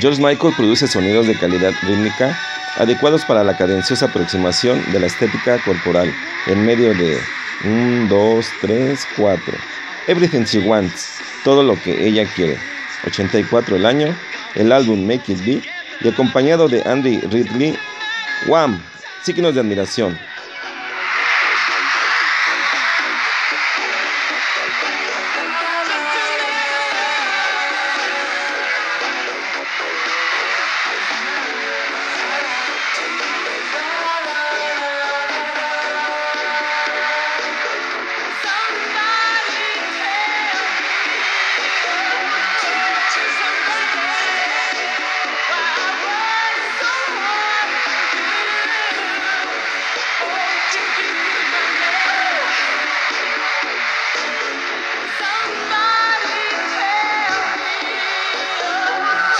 George Michael produce sonidos de calidad rítmica adecuados para la cadenciosa aproximación de la estética corporal en medio de 1, 2, 3, 4. Everything She Wants, todo lo que ella quiere. 84 el año, el álbum Make It Be, y acompañado de Andy Ridley, Wham, signos de admiración.